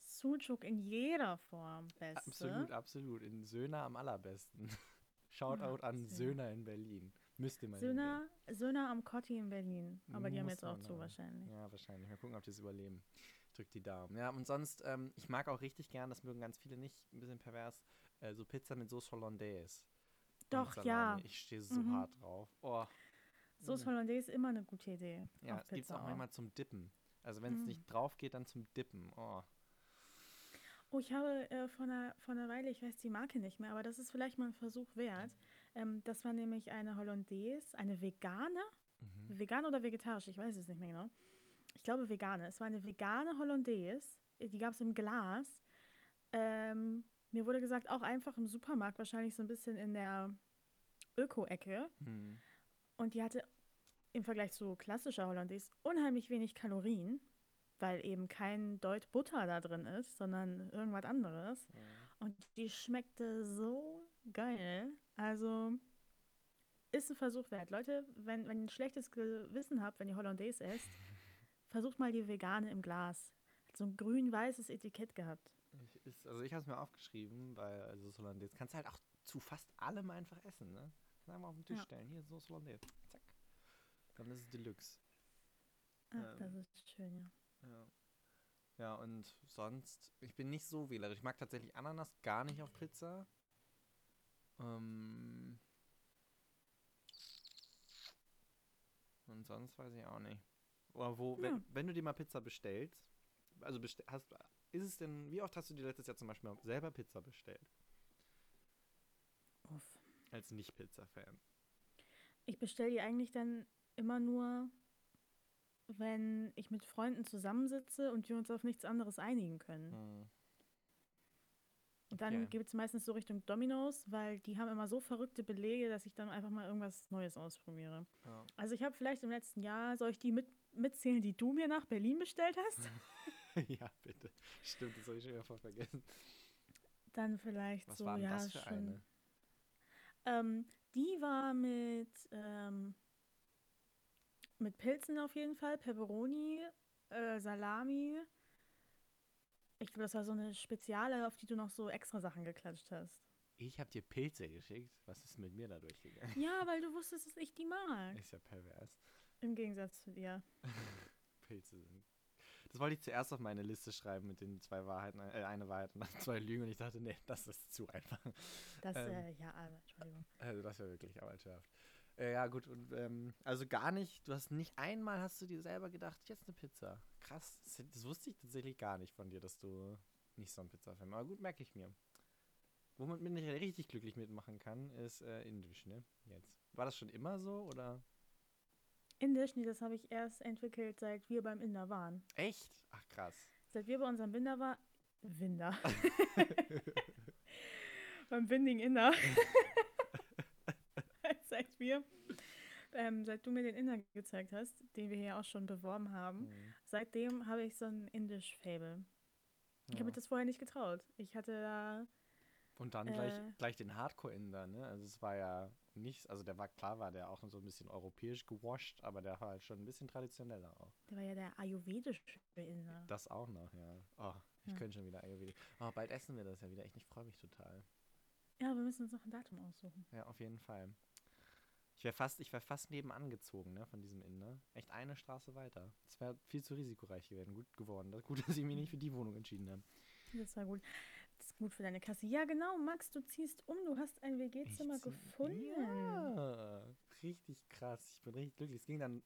Sucuk in jeder Form. Beste. Absolut, absolut. In Söhner am allerbesten. Shoutout an Söhner. In Berlin. Müsste man Söhner, Söhner am Kotti in Berlin. Aber die haben jetzt auch zu aber. wahrscheinlich. Ja, wahrscheinlich. Mal gucken, ob die es überleben. Drückt die Daumen. Ja, und sonst, ähm, ich mag auch richtig gern, das mögen ganz viele nicht, ein bisschen pervers, äh, so Pizza mit Sauce Hollandaise. Doch, ja. Ich stehe so Mhm. hart drauf. Oh, Sauce mm. Hollandaise ist immer eine gute Idee. Ja, es gibt es auch manchmal zum Dippen. Also wenn es Mm. nicht drauf geht, dann zum Dippen. Oh. Oh, ich habe äh, vor, einer, vor einer Weile, ich weiß die Marke nicht mehr, aber das ist vielleicht mal ein Versuch wert. Ähm, das war nämlich eine Hollandaise, eine vegane, Mhm. vegan oder vegetarisch, ich weiß es nicht mehr genau. Ich glaube vegane. Es war eine vegane Hollandaise, die gab es im Glas. Ähm, mir wurde gesagt, auch einfach im Supermarkt, wahrscheinlich so ein bisschen in der Öko-Ecke. Hm. Und die hatte im Vergleich zu klassischer Hollandaise unheimlich wenig Kalorien, weil eben kein Deut Butter da drin ist, sondern irgendwas anderes. Ja. Und die schmeckte so geil. Also ist ein Versuch wert. Leute, wenn, wenn ihr ein schlechtes Gewissen habt, wenn ihr Hollandaise esst, versucht mal die vegane im Glas. Hat so ein grün-weißes Etikett gehabt. Ist, also ich habe es mir aufgeschrieben, weil also Sauce Hollandaise kannst du halt auch zu fast allem einfach essen, ne? Kannst einfach auf den Tisch Ja. stellen. Hier, Sauce Hollandaise. Zack. Dann ist es Deluxe. Ach, das Ähm. ist schön, ja. Ja. Ja, und sonst, ich bin nicht so wählerisch. Ich mag tatsächlich Ananas gar nicht auf Pizza. Ähm. Und sonst weiß ich auch nicht. Oder wo, wenn, Ja. wenn du dir mal Pizza bestellst, also bestell, hast, ist es denn, wie oft hast du dir letztes Jahr zum Beispiel selber Pizza bestellt? Uff. Als Nicht-Pizza-Fan. Ich bestelle die eigentlich dann immer nur, wenn ich mit Freunden zusammensitze und wir uns auf nichts anderes einigen können. Hm. Und dann okay. gibt es meistens so Richtung Domino's, weil die haben immer so verrückte Belege, dass ich dann einfach mal irgendwas Neues ausprobiere. Ja. Also ich habe vielleicht im letzten Jahr, soll ich die mit, mitzählen, die du mir nach Berlin bestellt hast? ja, bitte. Stimmt, das habe ich schon wieder voll vergessen. Dann vielleicht Was so, war denn ja, das für schon. eine? Ähm, die war mit, ähm, mit Pilzen auf jeden Fall, Pepperoni, äh, Salami Ich glaube, das war so eine Speziale, auf die du noch so extra Sachen geklatscht hast. Ich habe dir Pilze geschickt. Was ist mit mir da durchgegangen? Ja, weil du wusstest, dass ich die mag. Ist ja pervers. Im Gegensatz zu dir. Pilze sind. Das wollte ich zuerst auf meine Liste schreiben mit den zwei Wahrheiten, äh, eine Wahrheit und dann zwei Lügen und ich dachte, nee, das ist zu einfach. Das, Ähm. äh, ja, aber, Entschuldigung. Also das wäre wirklich arbeitsschärft. Äh, ja, gut, und ähm, also gar nicht, du hast nicht einmal hast du dir selber gedacht, jetzt eine Pizza. Krass, das, das wusste ich tatsächlich gar nicht von dir, dass du nicht so ein Pizza-Fan bist. Aber gut, merke ich mir. Womit man nicht richtig glücklich mitmachen kann, ist äh, Indisch, ne? Jetzt. War das schon immer so oder? Indisch, nee, das habe ich erst entwickelt, seit wir beim Inder waren. Echt? Ach krass. Seit wir bei unserem Binder waren. Winder. beim Binding Inder. seit wir. Ähm, seit du mir den Inder gezeigt hast, den wir hier auch schon beworben haben, Mhm. seitdem habe ich so ein Indisch-Fable. Ich habe Ja. mir das vorher nicht getraut. Ich hatte da. Und dann gleich, Äh. gleich den Hardcore-Inder, ne? Also es war ja nicht, also der war klar, war der auch so ein bisschen europäisch gewascht, aber der war halt schon ein bisschen traditioneller auch. Der war ja der ayurvedische Inder. Das auch noch, ja. Oh, ich Ja. könnte schon wieder Ayurvedic. Oh, bald essen wir das ja wieder. Echt, ich freue mich total. Ja, wir müssen uns noch ein Datum aussuchen. Ja, auf jeden Fall. Ich wäre fast, ich wär fast nebenan gezogen, ne, von diesem Inder. Echt eine Straße weiter. Es wäre viel zu risikoreich geworden. Gut geworden. Das- Gut, dass ich mich nicht für die Wohnung entschieden habe. Das war gut. Gut für deine Kasse. Ja, genau, Max, du ziehst um. Du hast ein WG-Zimmer gefunden. Ja, richtig krass. Ich bin richtig glücklich. Es ging dann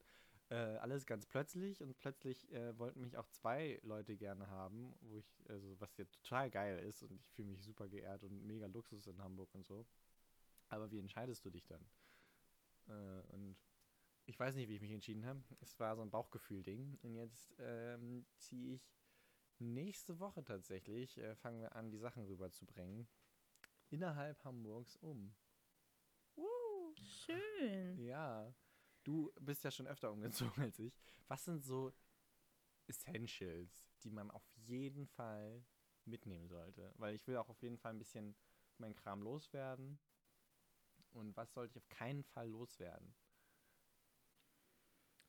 äh, alles ganz plötzlich und plötzlich äh, wollten mich auch zwei Leute gerne haben, wo ich, also was ja total geil ist und ich fühle mich super geehrt und mega Luxus in Hamburg und so. Aber wie entscheidest du dich dann? Äh, und ich weiß nicht, wie ich mich entschieden habe. Es war so ein Bauchgefühl-Ding. Und jetzt ähm, ziehe ich nächste Woche tatsächlich, äh, fangen wir an, die Sachen rüberzubringen. Innerhalb Hamburgs um. Uh, schön. Ja, du bist ja schon öfter umgezogen als ich. Was sind so Essentials, die man auf jeden Fall mitnehmen sollte? Weil ich will auch auf jeden Fall ein bisschen meinen Kram loswerden. Und was sollte ich auf keinen Fall loswerden?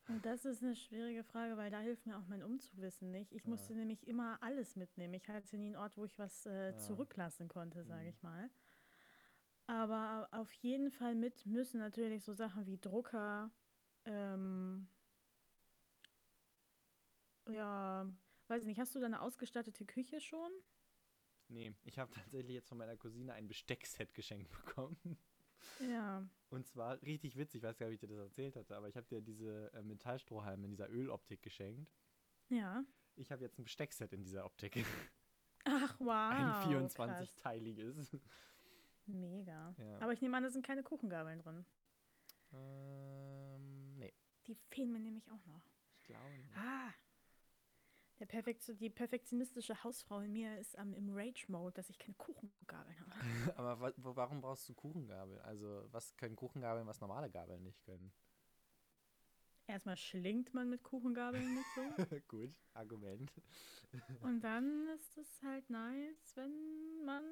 Das ist eine schwierige Frage, weil da hilft mir auch mein Umzugwissen nicht. Ich Ja. musste nämlich immer alles mitnehmen. Ich hatte nie einen Ort, wo ich was äh, Ja. zurücklassen konnte, sage Mhm. ich mal. Aber auf jeden Fall mit müssen natürlich so Sachen wie Drucker, ähm, ja, weiß nicht, hast du da eine ausgestattete Küche schon? Nee, ich habe tatsächlich jetzt von meiner Cousine ein Besteckset geschenkt bekommen. Ja. Und zwar richtig witzig, ich weiß gar nicht, ob ich dir das erzählt hatte, aber ich habe dir diese äh, Metallstrohhalme in dieser Öloptik geschenkt. Ja. Ich habe jetzt ein Besteckset in dieser Optik. Ach, wow. ein krass. 24-teiliges. Mega. Ja. Aber ich nehme an, da sind keine Kuchengabeln drin. Ähm, nee, Die fehlen mir nämlich auch noch. ich glaube nicht. Ah. Der Perfekt die perfektionistische Hausfrau in mir ist am im Rage-Mode, dass ich keine Kuchengabeln habe. Aber warum brauchst du Kuchengabel? Also, was können Kuchengabeln, was normale Gabeln nicht können? Erstmal schlingt man mit Kuchengabeln nicht so. Gut, Argument. Und dann ist es halt nice, wenn man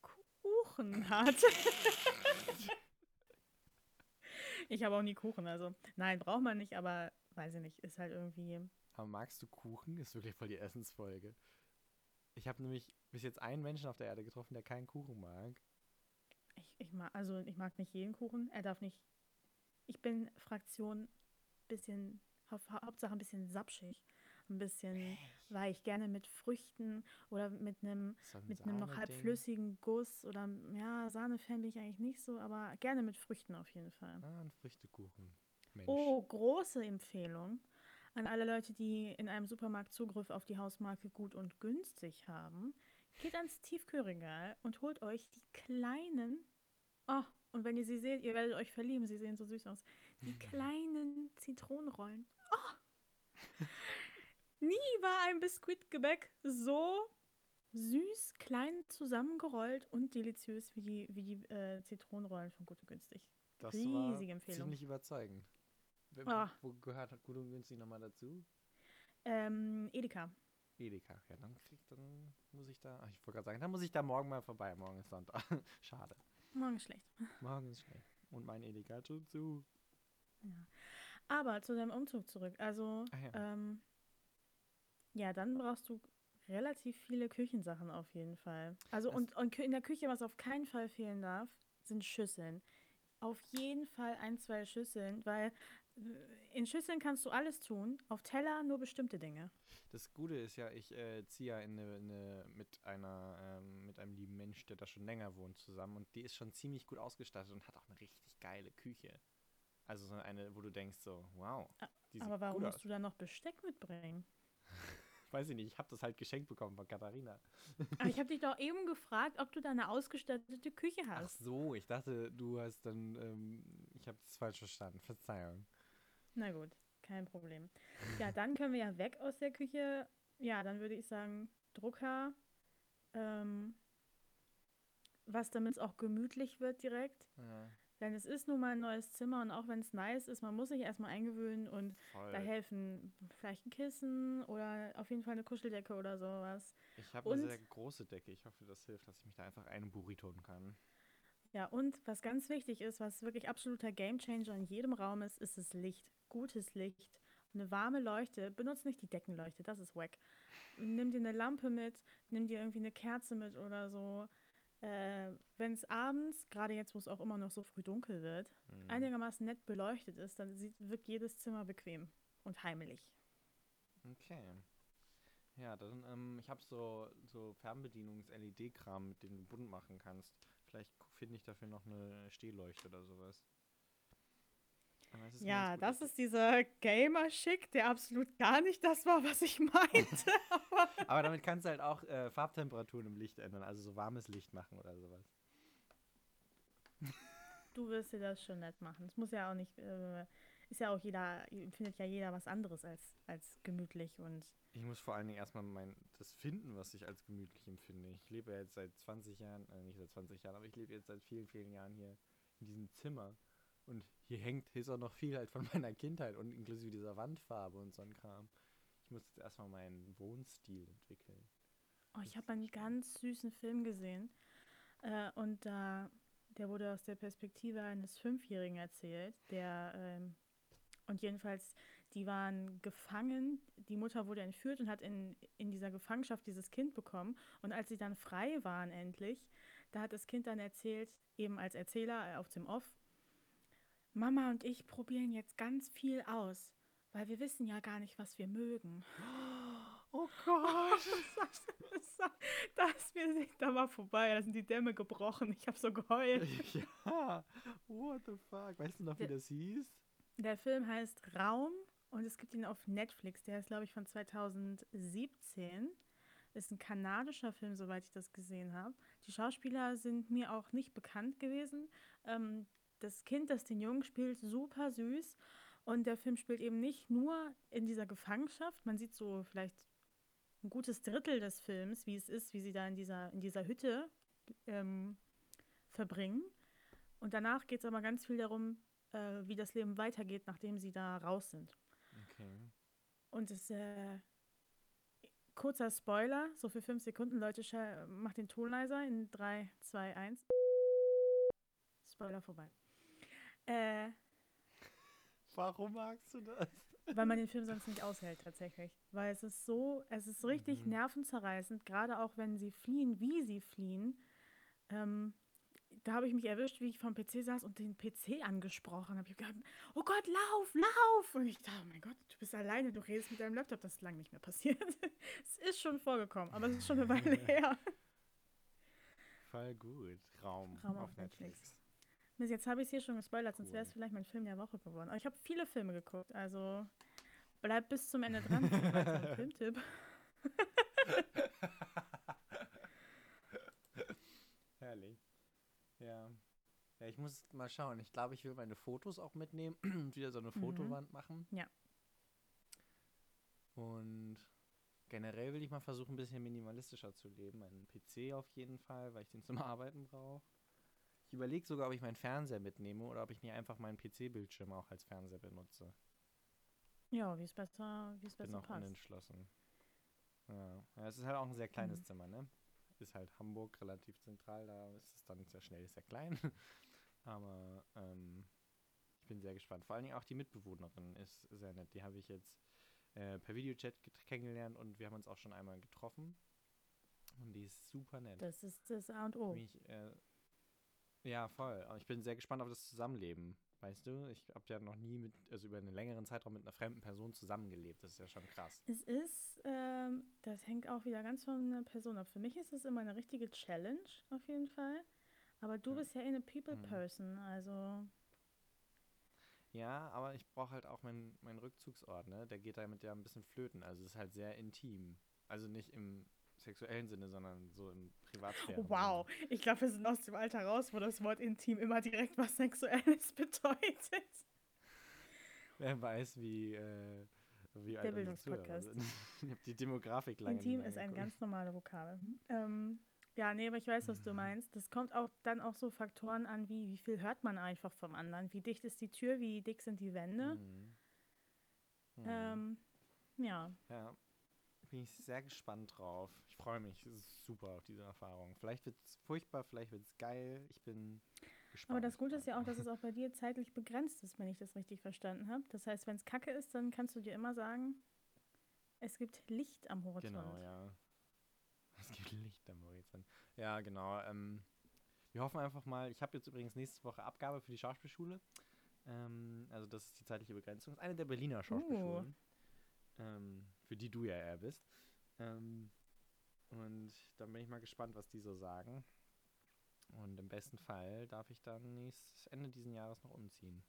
Kuchen hat. ich habe auch nie Kuchen, also nein, braucht man nicht, aber weiß ich nicht, ist halt irgendwie. Aber magst du Kuchen? Ist wirklich voll die Essensfolge. Ich habe nämlich bis jetzt einen Menschen auf der Erde getroffen, der keinen Kuchen mag. Ich, ich mag, also ich mag nicht jeden Kuchen. Er darf nicht. Ich bin Fraktion bisschen, hau Hauptsache ein bisschen sapschig. Ein bisschen weich. Gerne mit Früchten oder mit einem So mit einem noch halbflüssigen Guss oder ja, Sahnefan bin ich eigentlich nicht so, aber gerne mit Früchten auf jeden Fall. Ah, ein Früchtekuchen. Mensch. Oh, große Empfehlung an alle Leute, die in einem Supermarkt Zugriff auf die Hausmarke gut und günstig haben. Geht ans Tiefkühlregal und holt euch die kleinen. Oh, und wenn ihr sie seht, ihr werdet euch verlieben, sie sehen so süß aus. Die kleinen Zitronenrollen. Oh! Nie war ein Biskuitgebäck so süß, klein zusammengerollt und deliziös wie die, wie die äh, Zitronenrollen von Gut und Günstig. das riesige war Empfehlung. ziemlich überzeugend. Ah. Wo gehört gut und günstig nochmal dazu? Ähm, Edeka. Edeka. Ja, dann krieg, dann muss ich da, ach, ich wollte gerade sagen, dann muss ich da morgen mal vorbei. Morgen ist Sonntag. Schade. Morgen ist schlecht. Morgen ist schlecht. Und mein Edeka hat schon zu. Ja. Aber zu deinem Umzug zurück. Also, Ah ja. ähm, ja, dann brauchst du relativ viele Küchensachen auf jeden Fall. Also Das- und, und in der Küche, was auf keinen Fall fehlen darf, sind Schüsseln. Auf jeden Fall ein, zwei Schüsseln, weil in Schüsseln kannst du alles tun, auf Teller nur bestimmte Dinge. Das Gute ist ja, ich äh, ziehe ja in eine, eine, mit, einer, ähm, mit einem lieben Mensch, der da schon länger wohnt, zusammen. Und die ist schon ziemlich gut ausgestattet und hat auch eine richtig geile Küche. Also so eine, wo du denkst so, wow, Aber warum musst du dann noch Besteck mitbringen? Weiß ich nicht, ich habe das halt geschenkt bekommen von Katharina. Aber ich habe dich doch eben gefragt, ob du da eine ausgestattete Küche Ach hast. so, ich dachte, du hast dann, ähm, ich habe das falsch verstanden. Verzeihung. Na gut, kein Problem. Ja, dann können wir ja weg aus der Küche. Ja, dann würde ich sagen, Drucker. Ähm, was damit es auch gemütlich wird direkt. Ja, Denn es ist nun mal ein neues Zimmer und auch wenn es nice ist, man muss sich erstmal eingewöhnen und voll. da helfen vielleicht ein Kissen oder auf jeden Fall eine Kuscheldecke oder sowas. Ich habe eine sehr große Decke. Ich hoffe, das hilft, dass ich mich da einfach einburriton kann. Ja, und was ganz wichtig ist, was wirklich absoluter Gamechanger in jedem Raum ist, ist das Licht. Gutes Licht. Eine warme Leuchte. Benutzt nicht die Deckenleuchte, das ist wack. Nimm dir eine Lampe mit, nimm dir irgendwie eine Kerze mit oder so. Äh, Wenn es abends, gerade jetzt, wo es auch immer noch so früh dunkel wird, Mhm. einigermaßen nett beleuchtet ist, dann sieht, wirkt jedes Zimmer bequem und heimelig. Okay. Ja, dann, ähm, ich habe so, so Fernbedienungs-LED-Kram, mit dem du bunt machen kannst. Vielleicht finde ich dafür noch eine Stehleuchte oder sowas. Ja, das ist dieser Gamer-Schick, der absolut gar nicht das war, was ich meinte. aber Aber damit kannst du halt auch äh, Farbtemperaturen im Licht ändern, also so warmes Licht machen oder sowas. Du wirst dir das schon nett machen. Es muss ja auch nicht, äh, ist ja auch jeder, findet ja jeder was anderes als, als gemütlich und Ich muss vor allen Dingen erstmal mein, das finden, was ich als gemütlich empfinde. Ich lebe ja jetzt seit 20 Jahren, äh, nicht seit 20 Jahren, aber ich lebe jetzt seit vielen, vielen Jahren hier in diesem Zimmer. Und hier hängt, hier ist auch noch viel halt von meiner Kindheit und inklusive dieser Wandfarbe und so ein Kram. Ich muss jetzt erstmal meinen Wohnstil entwickeln. oh, ich habe einen ganz süßen Film gesehen äh, und da, der wurde aus der Perspektive eines Fünfjährigen erzählt, der ähm, und jedenfalls, die waren gefangen, die Mutter wurde entführt und hat in, in dieser Gefangenschaft dieses Kind bekommen. Und als sie dann frei waren endlich, da hat das Kind dann erzählt, eben als Erzähler äh, auf dem Off, Mama und ich probieren jetzt ganz viel aus, weil wir wissen ja gar nicht, was wir mögen. Oh Gott! Das, das, das wir sind da mal vorbei, da sind die Dämme gebrochen. Ich habe so geheult. ja, what the fuck? Weißt du noch, wie das hieß? Der Film heißt Raum und es gibt ihn auf Netflix. Der ist, glaube ich, von 2017. Ist ein kanadischer Film, soweit ich das gesehen habe. Die Schauspieler sind mir auch nicht bekannt gewesen. Ähm, das Kind, das den Jungen spielt, super süß. Und der Film spielt eben nicht nur in dieser Gefangenschaft. Man sieht so vielleicht ein gutes Drittel des Films, wie es ist, wie sie da in dieser, in dieser Hütte ähm, verbringen. Und danach geht es aber ganz viel darum, äh, wie das Leben weitergeht, nachdem sie da raus sind. Okay. Und es äh, kurzer Spoiler, so für fünf Sekunden, Leute, macht den Ton leiser in 3, 2, 1. Spoiler vorbei. Äh, Warum magst du das? weil man den Film sonst nicht aushält tatsächlich. Weil es ist so, es ist richtig Mhm. nervenzerreißend, gerade auch wenn sie fliehen, wie sie fliehen. Ähm, da habe ich mich erwischt, wie ich vom PC saß und den PC angesprochen habe. Ich hab gedacht, oh Gott, lauf, lauf! Und ich dachte, oh mein Gott, du bist alleine, du redest mit deinem Laptop. Das ist lange nicht mehr passiert. es ist schon vorgekommen, aber es ist schon eine Weile her. Voll gut. Raum, Raum auf auf Netflix. Netflix. Jetzt habe ich es hier schon gespoilert, sonst wäre es Cool. vielleicht mein Film der Woche geworden. Aber ich habe viele Filme geguckt, also bleib bis zum Ende dran. einen weiteren Filmtipp. Herrlich. Ja. Ja, ich muss mal schauen. Ich glaube, ich will meine Fotos auch mitnehmen und wieder so eine Mhm. Fotowand machen. Ja. Und generell will ich mal versuchen, ein bisschen minimalistischer zu leben. Einen PC auf jeden Fall, weil ich den zum Arbeiten brauche. Ich überlege sogar, ob ich meinen Fernseher mitnehme oder ob ich nicht einfach meinen PC-Bildschirm auch als Fernseher benutze. Ja, wie es besser, wie es Bin besser noch passt. unentschlossen. Ja. ja, es ist halt auch ein sehr kleines Mhm. Zimmer, ne? Ist halt Hamburg relativ zentral, da ist es dann sehr schnell sehr klein. Aber ähm, ich bin sehr gespannt. Vor allen Dingen auch die Mitbewohnerin ist sehr nett. Die habe ich jetzt äh, per Videochat kennengelernt und wir haben uns auch schon einmal getroffen. Und die ist super nett. Das ist das A und O. Mich, äh, ja, voll. Ich bin sehr gespannt auf das Zusammenleben. Weißt du, ich habe ja noch nie mit, also über einen längeren Zeitraum mit einer fremden Person zusammengelebt. Das ist ja schon krass. Es ist, ähm, das hängt auch wieder ganz von der Person ab. Für mich ist es immer eine richtige Challenge, auf jeden Fall. Aber du Ja. bist ja eh eine Mhm. People-Person, also Ja, aber ich brauche halt auch meinen meinen Rückzugsort, ne? Der geht damit ja ein bisschen flöten. Also es ist halt sehr intim. Also nicht im sexuellen Sinne, sondern so im Privatsphäre. wow. Ich glaube, wir sind aus dem Alter raus, wo das Wort intim immer direkt was Sexuelles bedeutet. Wer weiß, wie, äh, wie alt unsere Zuhörer Bildungspodcast. sind. Ich habe die Demografik lange Intim ist ein ganz normale Vokabel. Ähm, ja, nee, aber ich weiß, was du meinst. Das kommt auch dann auch so Faktoren an, wie wie viel hört man einfach vom anderen. Wie dicht ist die Tür, wie dick sind die Wände. Mhm. Mhm. Ähm, ja. Ja, bin ich sehr gespannt drauf. Ich freue mich es ist super auf diese Erfahrung. Vielleicht wird es furchtbar, vielleicht wird es geil. Ich bin gespannt. Aber das Gute ist ja auch, dass es auch bei dir zeitlich begrenzt ist, wenn ich das richtig verstanden habe. Das heißt, wenn es kacke ist, dann kannst du dir immer sagen, es gibt Licht am Horizont. Genau, ja. Es gibt Licht am Horizont. Ja, genau. Ähm, wir hoffen einfach mal, ich habe jetzt übrigens nächste Woche Abgabe für die Schauspielschule. Ähm, also das ist die zeitliche Begrenzung. Das ist eine der Berliner Schauspielschulen, ähm, für die du ja eher bist. Ähm, und dann bin ich mal gespannt, was die so sagen. Und im besten Fall darf ich dann nächstes Ende dieses Jahres noch umziehen.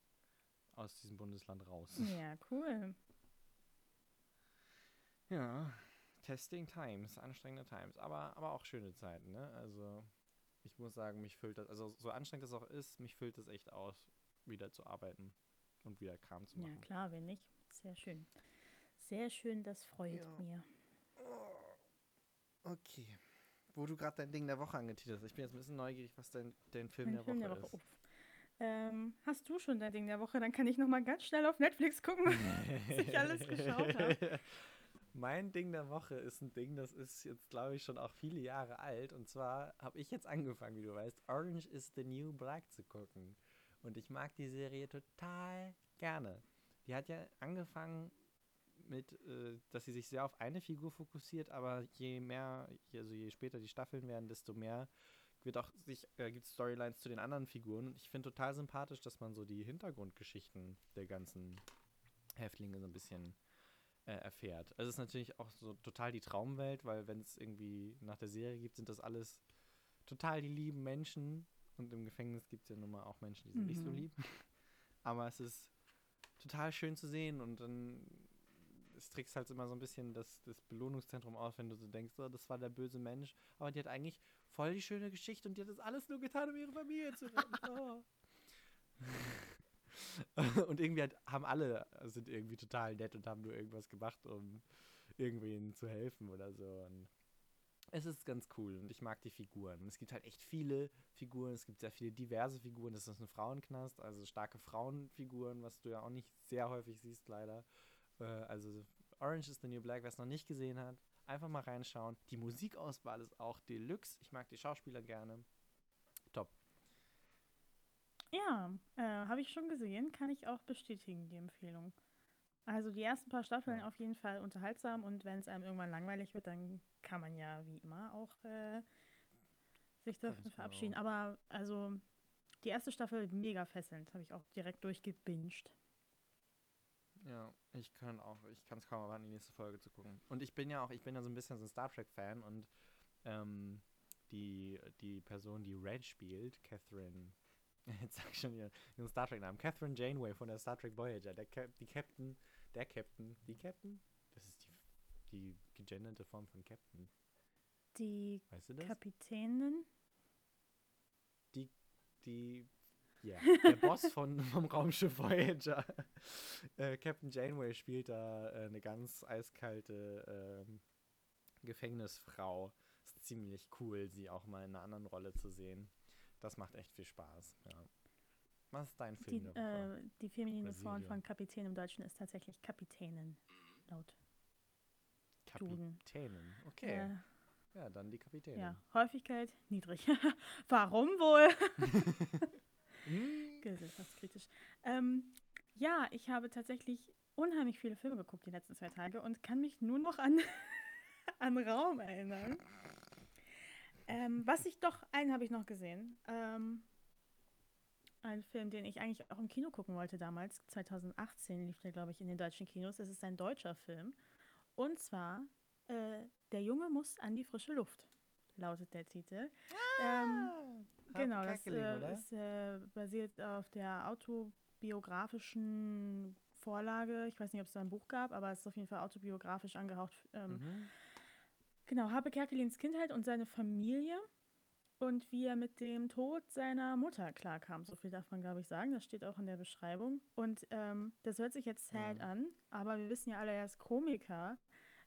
Aus diesem Bundesland raus. Ja, cool. Ja, Testing Times, anstrengende Times, aber, aber auch schöne Zeiten, ne? Also ich muss sagen, mich füllt das, also so anstrengend das auch ist, mich füllt das echt aus, wieder zu arbeiten und wieder Kram zu Ja, machen. klar, wenn nicht. Sehr schön. Sehr schön, das freut Ja. mir. Okay. Wo du gerade dein Ding der Woche angetitelt hast, ich bin jetzt ein bisschen neugierig, was dein, dein Film, der, Film Woche der Woche. ist. Ähm, hast du schon dein Ding der Woche? Dann kann ich noch mal ganz schnell auf Netflix gucken, was ich alles geschaut habe. Mein Ding der Woche ist ein Ding, das ist jetzt, glaube ich, schon auch viele Jahre alt. Und zwar habe ich jetzt angefangen, wie du weißt, Orange is the New Black zu gucken. Und ich mag die Serie total gerne. Die hat ja angefangen mit, äh, dass sie sich sehr auf eine Figur fokussiert, aber je mehr, also je später die Staffeln werden, desto mehr wird auch sich, äh, gibt Storylines zu den anderen Figuren. Und ich finde total sympathisch, dass man so die Hintergrundgeschichten der ganzen Häftlinge so ein bisschen äh, erfährt. Also es ist natürlich auch so total die Traumwelt, weil wenn es irgendwie nach der Serie gibt, sind das alles total die lieben Menschen. Und im Gefängnis gibt es ja nun mal auch Menschen, die sind nicht so Mhm. lieb. Aber es ist total schön zu sehen und dann es trickst halt immer so ein bisschen das, das Belohnungszentrum aus, wenn du so denkst, oh, das war der böse Mensch, aber die hat eigentlich voll die schöne Geschichte und die hat das alles nur getan, um ihre Familie zu retten. Oh. und irgendwie halt, haben alle, sind irgendwie total nett und haben nur irgendwas gemacht, um irgendwen zu helfen oder so. Und es ist ganz cool und ich mag die Figuren. Es gibt halt echt viele Figuren, es gibt sehr viele diverse Figuren. Das ist ein Frauenknast, also starke Frauenfiguren, was du ja auch nicht sehr häufig siehst, leider. Äh, also Orange is the New Black, wer es noch nicht gesehen hat, einfach mal reinschauen. Die Musikauswahl ist auch Deluxe. Ich mag die Schauspieler gerne. Top. Ja, äh, habe ich schon gesehen, kann ich auch bestätigen, die Empfehlung. Also die ersten paar Staffeln Ja. auf jeden Fall unterhaltsam und wenn es einem irgendwann langweilig wird, dann kann man ja wie immer auch äh, sich davon verabschieden. Aber also die erste Staffel mega fesselnd, habe ich auch direkt durchgebinged. Ja, ich kann auch, ich kann es kaum erwarten, die nächste Folge zu gucken. Und ich bin ja auch, ich bin ja so ein bisschen so ein Star Trek-Fan und ähm, die, die Person, die Red spielt, Catherine, jetzt sag ich schon ihren, Star Trek-Namen, Catherine Janeway von der Star Trek Voyager, der Cap die Captain, der Captain, die Captain? Das ist die, die gegenderte Form von Captain. Die Weißt du? Kapitänin, die, ja, der Boss von, vom Raumschiff Voyager. Äh, Captain Janeway spielt da äh, eine ganz eiskalte ähm, Gefängnisfrau. Ist ziemlich cool, sie auch mal in einer anderen Rolle zu sehen. Das macht echt viel Spaß, ja. Was ist dein Film die, äh, die feminine Form von Kapitän im Deutschen ist tatsächlich Kapitänin, laut Duden. Kapitänin. Okay, Äh, ja, dann die Kapitänin. ja, Häufigkeit niedrig. Warum wohl? Hm, Gesellschaftskritisch. Ähm, ja, ich habe tatsächlich unheimlich viele Filme geguckt die letzten zwei Tage und kann mich nur noch an, an Raum erinnern. Ähm, was ich doch, einen habe ich noch gesehen. Ähm, ein Film, den ich eigentlich auch im Kino gucken wollte damals. 2018 lief der, glaube ich, in den deutschen Kinos. Es ist ein deutscher Film. Und zwar äh, Der Junge muss an die frische Luft, lautet der Titel. Ah, Ähm, genau, das äh, ist äh, basiert auf der autobiografischen Vorlage. Ich weiß nicht, ob es da ein Buch gab, aber es ist auf jeden Fall autobiografisch angehaucht. Ähm, Mhm. Genau, Habe Kerkelins Kindheit und seine Familie und wie er mit dem Tod seiner Mutter klarkam. So viel darf man, glaube ich, sagen. Das steht auch in der Beschreibung. Und ähm, das hört sich jetzt sad Mhm. an, aber wir wissen ja alle, er ist Komiker.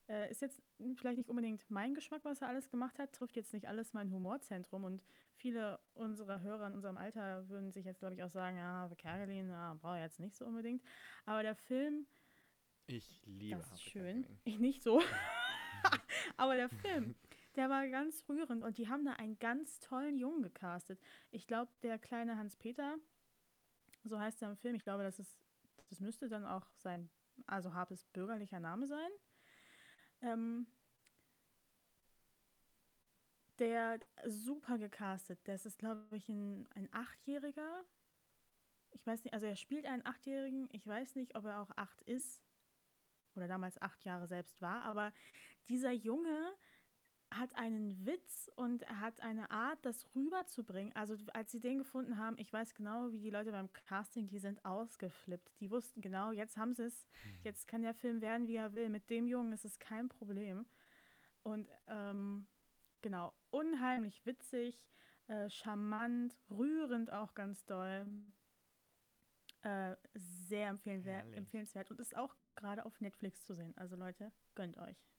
Äh, ist jetzt vielleicht nicht unbedingt mein Geschmack, was er alles gemacht hat, trifft jetzt nicht alles mein Humorzentrum und viele unserer Hörer in unserem Alter würden sich jetzt, glaube ich, auch sagen, ja, Habe Kerkelin, ja, brauche ich jetzt nicht so unbedingt. Aber der Film Ich liebe das ist schön. Ich nicht so. Aber der Film, der war ganz rührend und die haben da einen ganz tollen Jungen gecastet. Ich glaube, der kleine Hans-Peter, so heißt er im Film, ich glaube, das ist, das müsste dann auch sein, also Harpes bürgerlicher Name sein. Ähm, der super gecastet. Das ist, glaube ich, ein, ein Achtjähriger. Ich weiß nicht, also er spielt einen Achtjährigen. Ich weiß nicht, ob er auch acht ist oder damals acht Jahre selbst war, aber dieser Junge hat einen Witz und er hat eine Art, das rüberzubringen. Also als sie den gefunden haben, ich weiß genau, wie die Leute beim Casting, die sind ausgeflippt. Die wussten genau, jetzt haben sie es, jetzt kann der Film werden, wie er will. Mit dem Jungen ist es kein Problem. Und ähm, genau, unheimlich witzig, äh, charmant, rührend auch ganz doll. Äh, sehr empfehlenswert, empfehlenswert und ist auch gerade auf Netflix zu sehen. Also Leute, gönnt euch.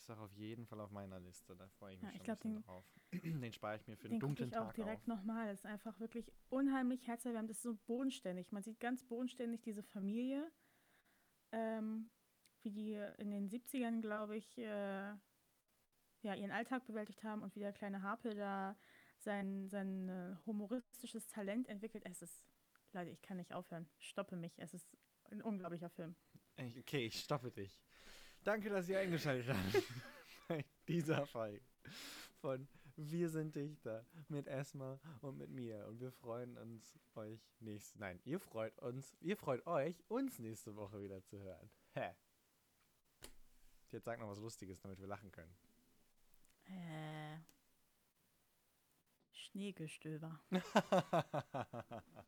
Ist auch auf jeden Fall auf meiner Liste. Da freue ich mich Ja, ich schon glaub, ein den- bisschen drauf. Den spare ich mir für den, Den dunklen ich auch Tag direkt auf. nochmal. Das ist einfach wirklich unheimlich herzerwärmend. Das ist so bodenständig. Man sieht ganz bodenständig diese Familie, ähm, wie die in den 70ern, glaube ich, äh, ja, ihren Alltag bewältigt haben und wie der kleine Harpe da sein, sein äh, humoristisches Talent entwickelt. Es ist, Leute, ich kann nicht aufhören. Stoppe mich. Es ist ein unglaublicher Film. Ich- Okay, ich stoppe dich. Danke, dass ihr eingeschaltet habt bei dieser Folge von Wir sind Dichter mit Esma und mit mir. Und wir freuen uns, euch nächste, nein, ihr freut uns, ihr freut euch, uns nächste Woche wieder zu hören. Hä? Jetzt sag noch was Lustiges, damit wir lachen können. Äh, Schneegestöber.